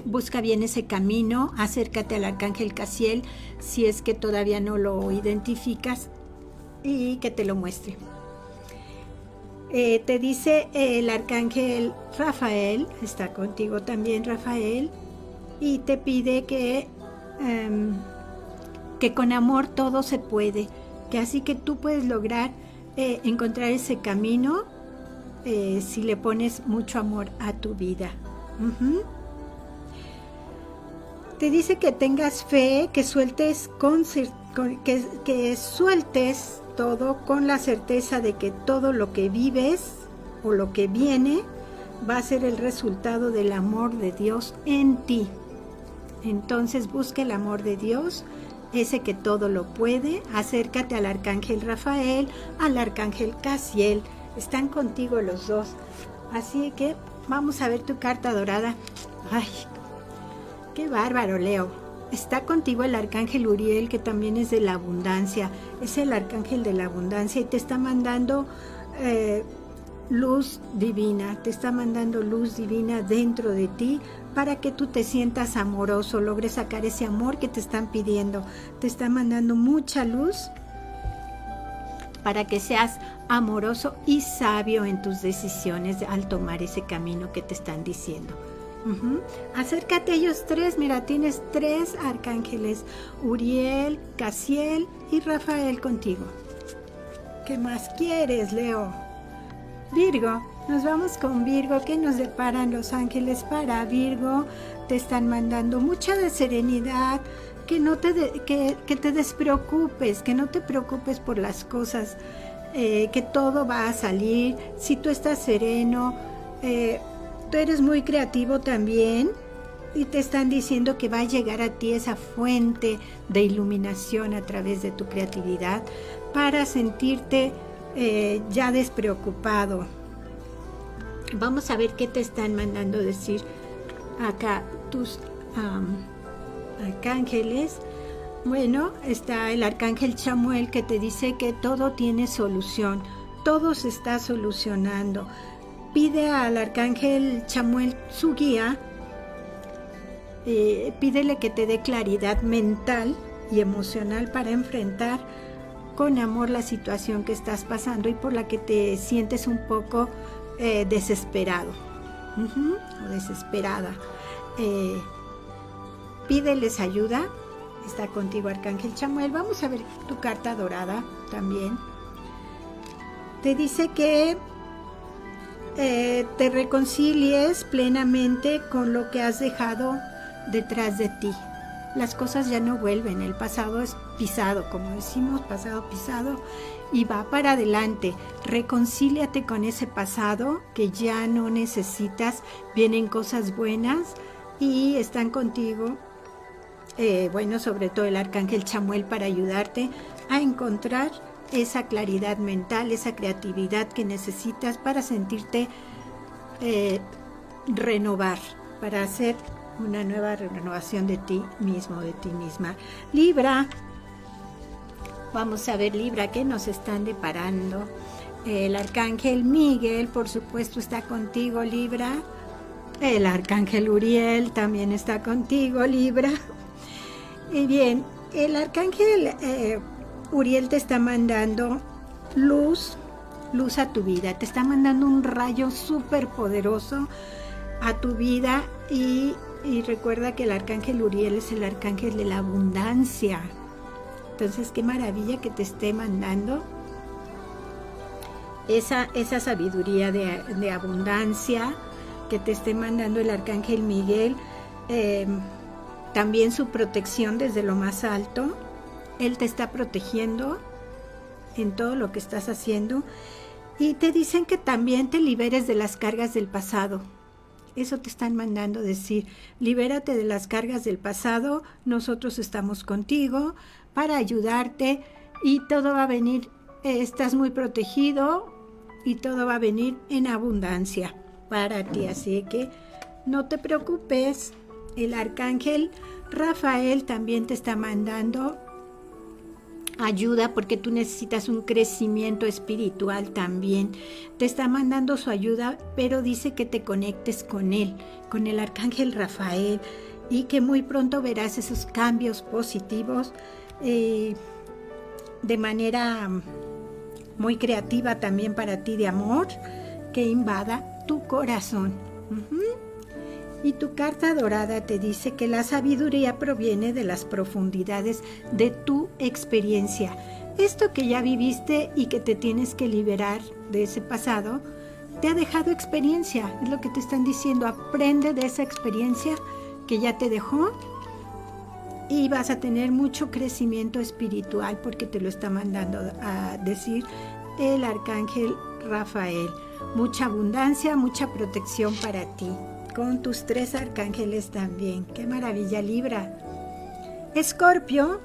busca bien ese camino, acércate al arcángel Casiel si es que todavía no lo identificas y que te lo muestre. Eh, te dice el arcángel Rafael, está contigo también Rafael, y te pide que, em, que con amor todo se puede, que así que tú puedes lograr eh, encontrar ese camino eh, si le pones mucho amor a tu vida. Te dice que tengas fe, que sueltes que sueltes todo con la certeza de que todo lo que vives o lo que viene va a ser el resultado del amor de Dios en ti. Entonces busca el amor de Dios, ese que todo lo puede. Acércate al arcángel Rafael, al arcángel Casiel. Están contigo los dos. Así que vamos a ver tu carta dorada. Ay, qué bárbaro, Leo. Está contigo el arcángel Uriel, que también es de la abundancia. Es el arcángel de la abundancia y te está mandando eh, luz divina, te está mandando luz divina dentro de ti para que tú te sientas amoroso, logres sacar ese amor que te están pidiendo. Te está mandando mucha luz para que seas amoroso y sabio en tus decisiones al tomar ese camino que te están diciendo. Acércate a ellos tres, mira, tienes tres arcángeles, Uriel, Casiel y Rafael contigo. ¿Qué más quieres, Leo? Virgo, nos vamos con Virgo. ¿Qué nos deparan los ángeles para Virgo? Te están mandando mucha de serenidad, que no te, que, te despreocupes, que no te preocupes por las cosas, eh, que todo va a salir. Si tú estás sereno, eh, tú eres muy creativo también y te están diciendo que va a llegar a ti esa fuente de iluminación a través de tu creatividad para sentirte eh, ya despreocupado. Vamos a ver qué te están mandando decir acá tus arcángeles. Bueno, está el arcángel Chamuel que te dice que todo tiene solución, todo se está solucionando pide al arcángel Chamuel su guía, eh, pídele que te dé claridad mental y emocional para enfrentar con amor la situación que estás pasando y por la que te sientes un poco eh, desesperado o desesperada. Eh, pídeles ayuda. Está contigo Arcángel Chamuel. Vamos a ver tu carta dorada también. Te dice que eh, te reconcilies plenamente con lo que has dejado detrás de ti. Las cosas ya no vuelven, el pasado es pisado, como decimos, pasado pisado, y va para adelante. Reconcíliate con ese pasado que ya no necesitas, vienen cosas buenas y están contigo. Eh, bueno, sobre todo el arcángel Chamuel para ayudarte a encontrar esa claridad mental, esa creatividad que necesitas para sentirte eh, renovar, para hacer una nueva renovación de ti mismo, de ti misma. Libra, vamos a ver Libra, ¿qué nos están deparando? El arcángel Miguel, por supuesto, está contigo, Libra. El arcángel Uriel también está contigo, Libra. Y bien, el arcángel eh, Uriel te está mandando luz, luz a tu vida, te está mandando un rayo súper poderoso a tu vida y, recuerda que el arcángel Uriel es el arcángel de la abundancia. Entonces, qué maravilla que te esté mandando esa, esa sabiduría de, abundancia que te esté mandando el arcángel Miguel. Eh, también su protección desde lo más alto él te está protegiendo en todo lo que estás haciendo y te dicen que también te liberes de las cargas del pasado. Eso te están mandando decir, libérate de las cargas del pasado, nosotros estamos contigo para ayudarte y todo va a venir, eh, estás muy protegido y todo va a venir en abundancia para ti. Así que no te preocupes, el arcángel Rafael también te está mandando ayuda porque tú necesitas un crecimiento espiritual también. Te está mandando su ayuda, pero dice que te conectes con él, con el arcángel Rafael, y que muy pronto verás esos cambios positivos eh, de manera muy creativa también para ti de amor que invada tu corazón. Y tu carta dorada te dice que la sabiduría proviene de las profundidades de tu experiencia. Esto que ya viviste y que te tienes que liberar de ese pasado, te ha dejado experiencia. Es lo que te están diciendo. Aprende de esa experiencia que ya te dejó y vas a tener mucho crecimiento espiritual porque te lo está mandando a decir el arcángel Rafael. Mucha abundancia, mucha protección para ti con tus tres arcángeles también. Qué maravilla, Libra. Escorpio.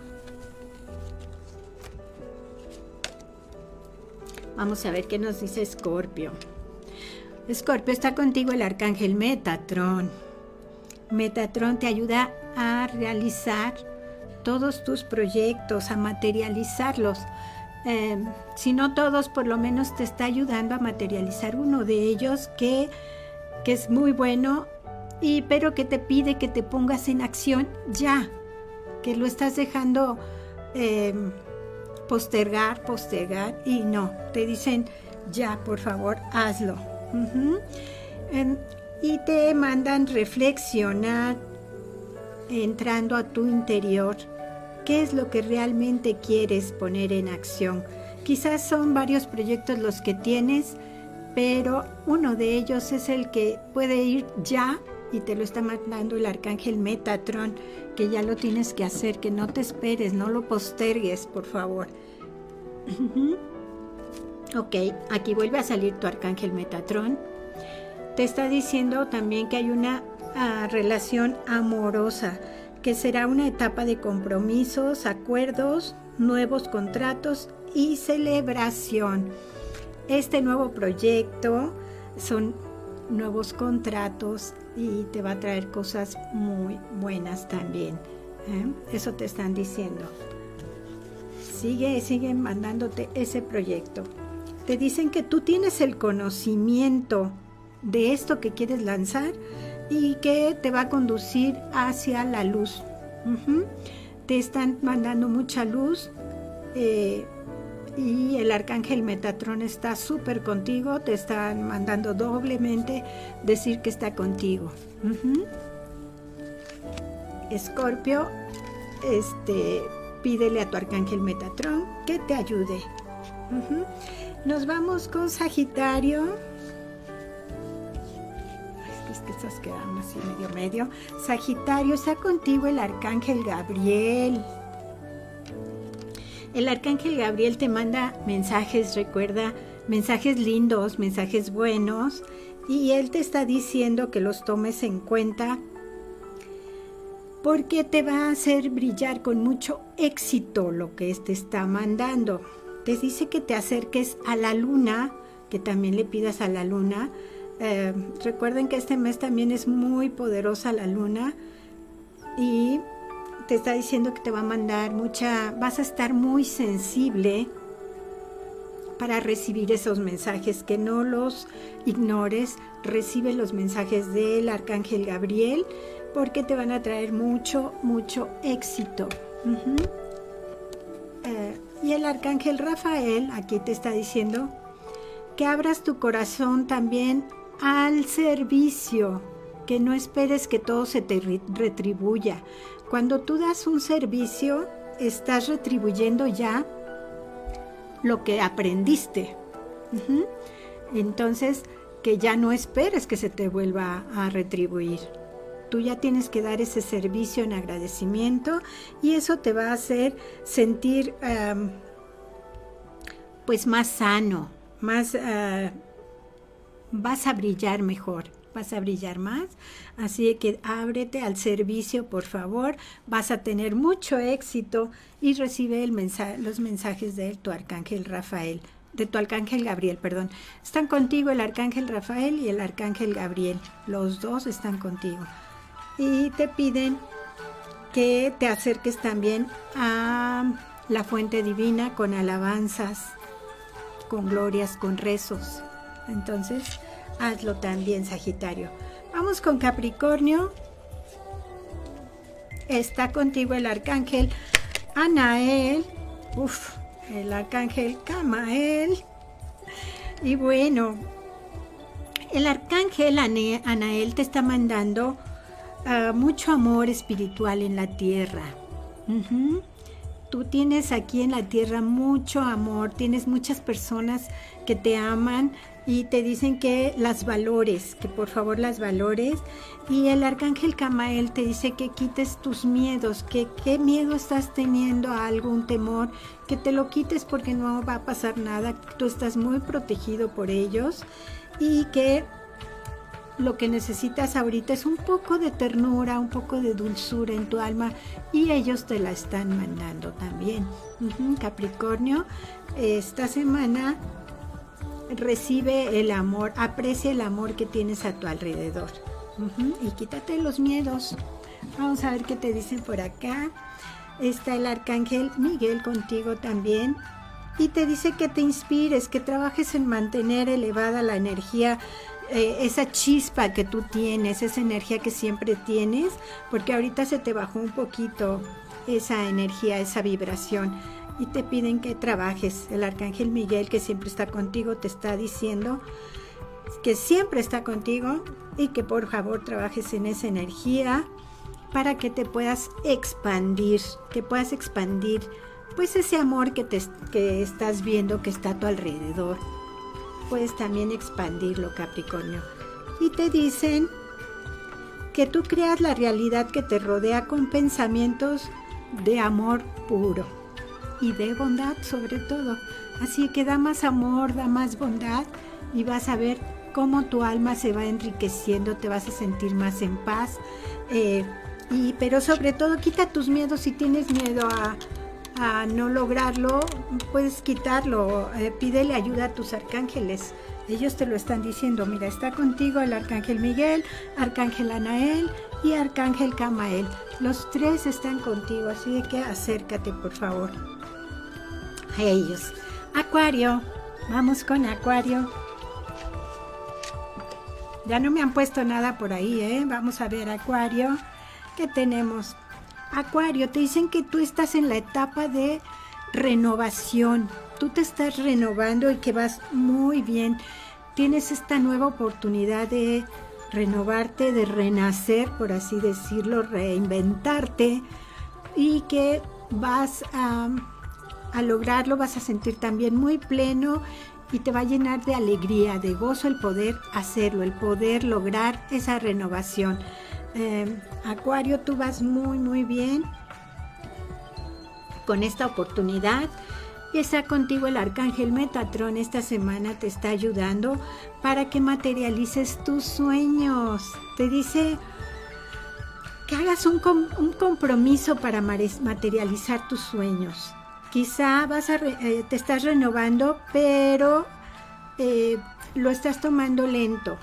Vamos a ver qué nos dice Escorpio. Escorpio está contigo el arcángel Metatron. Metatron te ayuda a realizar todos tus proyectos, a materializarlos. Eh, si no todos, por lo menos te está ayudando a materializar uno de ellos que que es muy bueno, y, pero que te pide que te pongas en acción ya, que lo estás dejando em, postergar, postergar, y no, te dicen ya, por favor, hazlo. y te mandan reflexionar entrando a tu interior qué es lo que realmente quieres poner en acción. Quizás son varios proyectos los que tienes, pero uno de ellos es el que puede ir ya y te lo está mandando el arcángel Metatron, que ya lo tienes que hacer, que no te esperes, no lo postergues, por favor. ok, aquí vuelve a salir tu arcángel Metatron. Te está diciendo también que hay una ah, relación amorosa, que será una etapa de compromisos, acuerdos, nuevos contratos y celebración. Este nuevo proyecto son nuevos contratos y te va a traer cosas muy buenas también. ¿eh? Eso te están diciendo. Sigue, sigue mandándote ese proyecto. Te dicen que tú tienes el conocimiento de esto que quieres lanzar y que te va a conducir hacia la luz. Te están mandando mucha luz. Eh, y el arcángel Metatrón está súper contigo, te están mandando doblemente decir que está contigo. Escorpio, este, pídele a tu arcángel Metatrón que te ayude. Nos vamos con Sagitario. Es que estas quedan así medio medio. Sagitario, está contigo el arcángel Gabriel. El arcángel Gabriel te manda mensajes, recuerda, mensajes lindos, mensajes buenos, y él te está diciendo que los tomes en cuenta porque te va a hacer brillar con mucho éxito lo que te está mandando. Te dice que te acerques a la luna, que también le pidas a la luna. Eh, recuerden que este mes también es muy poderosa la luna y te está diciendo que te va a mandar mucha, vas a estar muy sensible para recibir esos mensajes, que no los ignores, recibe los mensajes del arcángel Gabriel porque te van a traer mucho, mucho éxito. Eh, y el arcángel Rafael aquí te está diciendo que abras tu corazón también al servicio, que no esperes que todo se te retribuya, cuando tú das un servicio, estás retribuyendo ya lo que aprendiste. Entonces, que ya no esperes que se te vuelva a retribuir. Tú ya tienes que dar ese servicio en agradecimiento y eso te va a hacer sentir pues más sano, más ah, vas a brillar mejor vas a brillar más. Así que ábrete al servicio, por favor. Vas a tener mucho éxito y recibe los mensajes de tu arcángel Rafael, de tu arcángel Gabriel, perdón. Están contigo el arcángel Rafael y el arcángel Gabriel. Los dos están contigo. Y te piden que te acerques también a la fuente divina con alabanzas, con glorias, con rezos. Entonces, hazlo también, Sagitario. Vamos con Capricornio. Está contigo el arcángel Anael. Uf, el arcángel Camael. Y bueno, el arcángel Anael te está mandando ah, mucho amor espiritual en la tierra. Tú tienes aquí en la tierra mucho amor, tienes muchas personas que te aman, y te dicen que las valores, que por favor las valores. Y el arcángel Camael te dice que quites tus miedos, que qué miedo estás teniendo a algún temor, que te lo quites porque no va a pasar nada, tú estás muy protegido por ellos y que lo que necesitas ahorita es un poco de ternura, un poco de dulzura en tu alma y ellos te la están mandando también. Capricornio, esta semana recibe el amor, aprecia el amor que tienes a tu alrededor. Y quítate los miedos. Vamos a ver qué te dicen por acá. Está el arcángel Miguel contigo también. Y te dice que te inspires, que trabajes en mantener elevada la energía, eh, esa chispa que tú tienes, esa energía que siempre tienes, porque ahorita se te bajó un poquito esa energía, esa vibración y te piden que trabajes. El arcángel Miguel, que siempre está contigo, te está diciendo que siempre está contigo y que por favor trabajes en esa energía para que te puedas expandir, que puedas expandir pues ese amor que, te, que estás viendo que está a tu alrededor. Puedes también expandirlo, Capricornio. Y te dicen que tú creas la realidad que te rodea con pensamientos de amor puro y de bondad sobre todo. Así que da más amor, da más bondad y vas a ver cómo tu alma se va enriqueciendo, te vas a sentir más en paz. Eh, y, pero sobre todo quita tus miedos si tienes miedo a, no lograrlo, puedes quitarlo. Eh, pídele ayuda a tus arcángeles. Ellos te lo están diciendo. Mira, está contigo el arcángel Miguel, arcángel Anael y arcángel Camael. Los tres están contigo, así que acércate, por favor, ellos. Acuario, vamos con Acuario. Ya no me han puesto nada por ahí, ¿eh? Vamos a ver, Acuario. ¿Qué tenemos? Acuario, te dicen que tú estás en la etapa de renovación. Tú te estás renovando y que vas muy bien. Tienes esta nueva oportunidad de renovarte, de renacer, por así decirlo, reinventarte y que vas a, a lograrlo, vas a sentir también muy pleno y te va a llenar de alegría, de gozo el poder hacerlo, el poder lograr esa renovación. Em, Acuario, tú vas muy, muy bien con esta oportunidad. Y está contigo el arcángel Metatron. Esta semana te está ayudando para que materialices tus sueños. Te dice que hagas un, compromiso para materializar tus sueños. Quizá vas a eh, te estás renovando, pero eh, lo estás tomando lento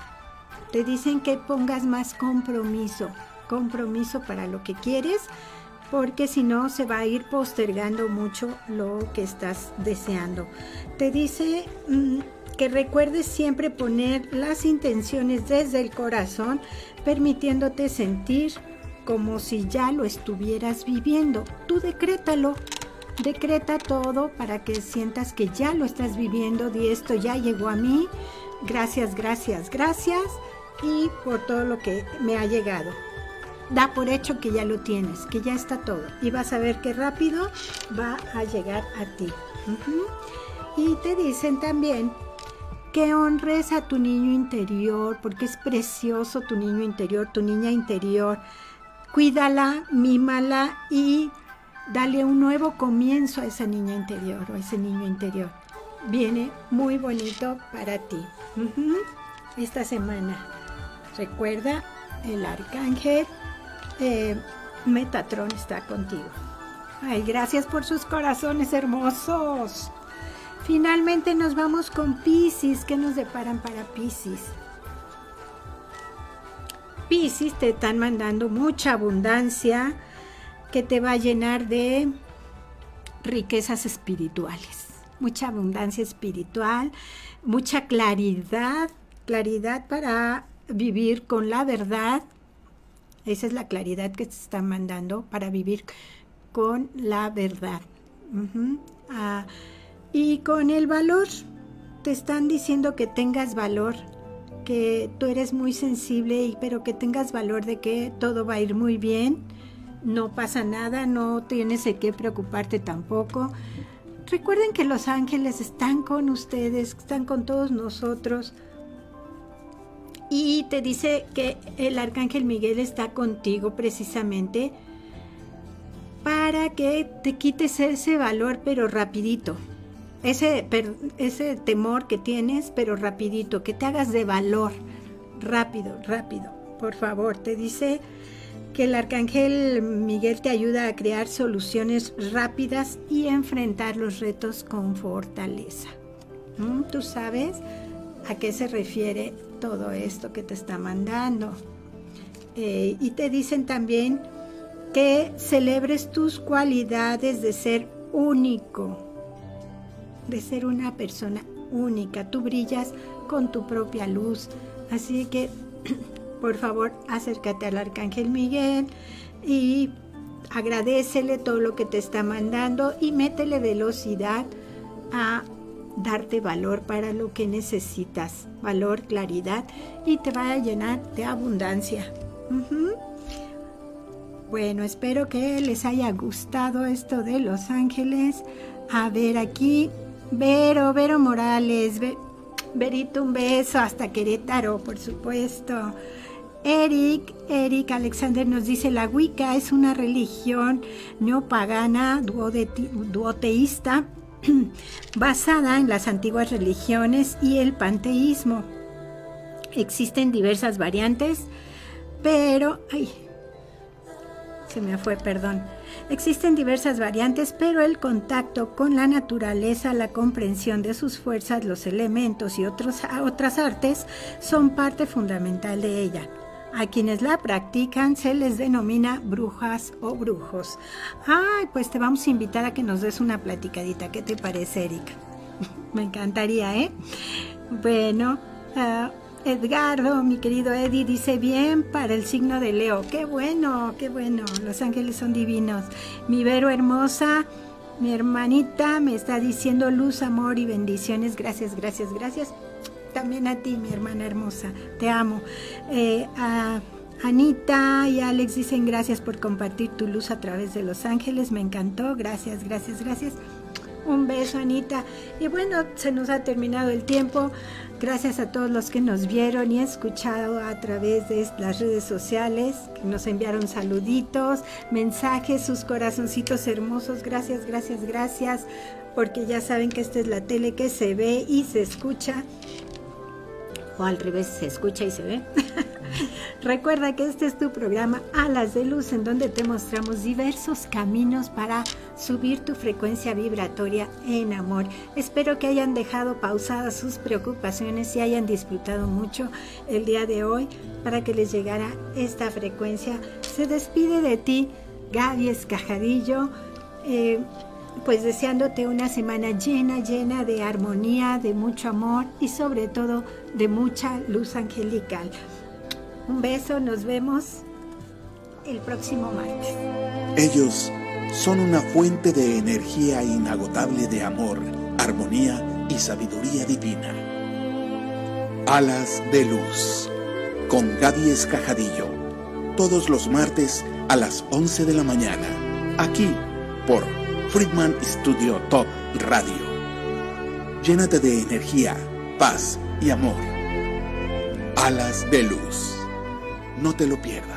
te dicen que pongas más compromiso, compromiso para lo que quieres, porque si no se va a ir postergando mucho lo que estás deseando. Te dice mm, que recuerdes siempre poner las intenciones desde el corazón, permitiéndote sentir como si ya lo estuvieras viviendo. Tú decrétalo. Decreta todo para que sientas que ya lo estás viviendo y esto ya llegó a mí. Gracias, gracias, gracias y por todo lo que me ha llegado. Da por hecho que ya lo tienes, que ya está todo y vas a ver qué rápido va a llegar a ti. Y te dicen también que honres a tu niño interior, porque es precioso tu niño interior, tu niña interior. Cuídala, mímala y dale un nuevo comienzo a esa niña interior o a ese niño interior. Viene muy bonito para ti esta semana. Recuerda, el arcángel eh, Metatron está contigo. Ay, gracias por sus corazones hermosos. Finalmente nos vamos con Pisces. ¿Qué nos deparan para Pisces? Pisces te están mandando mucha abundancia que te va a llenar de riquezas espirituales. Mucha abundancia espiritual, mucha claridad, claridad para vivir con la verdad. Esa es la claridad que se está mandando para vivir con la verdad. Ah, y con el valor, te están diciendo que tengas valor, que tú eres muy sensible, pero que tengas valor de que todo va a ir muy bien, no pasa nada, no tienes de qué preocuparte tampoco. Recuerden que los ángeles están con ustedes, están con todos nosotros y te dice que el arcángel Miguel está contigo precisamente para que te quites ese valor pero rapidito. Ese, ese temor que tienes pero rapidito, que te hagas de valor rápido, rápido. Por favor, te dice que el arcángel Miguel te ayuda a crear soluciones rápidas y enfrentar los retos con fortaleza. ¿Mm? ¿Tú sabes a qué se refiere todo esto que te está mandando. Eh, y te dicen también que celebres tus cualidades de ser único, de ser una persona única. Tú brillas con tu propia luz. Así que, por favor, acércate al Arcángel Miguel y agradecele todo lo que te está mandando y métele velocidad a darte valor para lo que necesitas, valor, claridad y te va a llenar de abundancia. Bueno, espero que les haya gustado esto de Los Ángeles. A ver aquí, Vero, Vero Morales, Verito, un beso hasta Querétaro, por supuesto. Eric, Eric Alexander nos dice, la Wicca es una religión neopagana, duoteísta, basada en las antiguas religiones y el panteísmo. Existen diversas variantes, pero... Ay, se me fue, perdón. Existen diversas variantes, pero el contacto con la naturaleza, la comprensión de sus fuerzas, los elementos y otras artes son parte fundamental de ella. A quienes la practican se les denomina brujas o brujos. Ay, pues te vamos a invitar a que nos des una platicadita. ¿Qué te parece, Erika? Me encantaría, ¿eh? Bueno, uh, Edgardo, mi querido Eddie, dice bien para el signo de Leo. Qué bueno, qué bueno. Los ángeles son divinos. Mi Vero hermosa, mi hermanita, me está diciendo luz, amor y bendiciones. Gracias, gracias, gracias. También a ti, mi hermana hermosa. Te amo. Eh, a Anita y Alex dicen gracias por compartir tu luz a través de Los Ángeles. Me encantó. Gracias, gracias, gracias. Un beso, Anita. Y bueno, se nos ha terminado el tiempo. Gracias a todos los que nos vieron y escuchado a través de las redes sociales, que nos enviaron saluditos, mensajes, sus corazoncitos hermosos. Gracias, gracias, gracias. Porque ya saben que esta es la tele que se ve y se escucha. O al revés, se escucha y se ve. Recuerda que este es tu programa Alas de Luz, en donde te mostramos diversos caminos para subir tu frecuencia vibratoria en amor. Espero que hayan dejado pausadas sus preocupaciones y hayan disfrutado mucho el día de hoy para que les llegara esta frecuencia. Se despide de ti Gaby Escajadillo. Eh, pues deseándote una semana llena, llena de armonía, de mucho amor y sobre todo de mucha luz angelical. Un beso, nos vemos el próximo martes. Ellos son una fuente de energía inagotable de amor, armonía y sabiduría divina. Alas de Luz, con Gaby Escajadillo, todos los martes a las 11 de la mañana, aquí por Friedman Studio Top Radio. Llénate de energía, paz y amor. Alas de Luz. No te lo pierdas.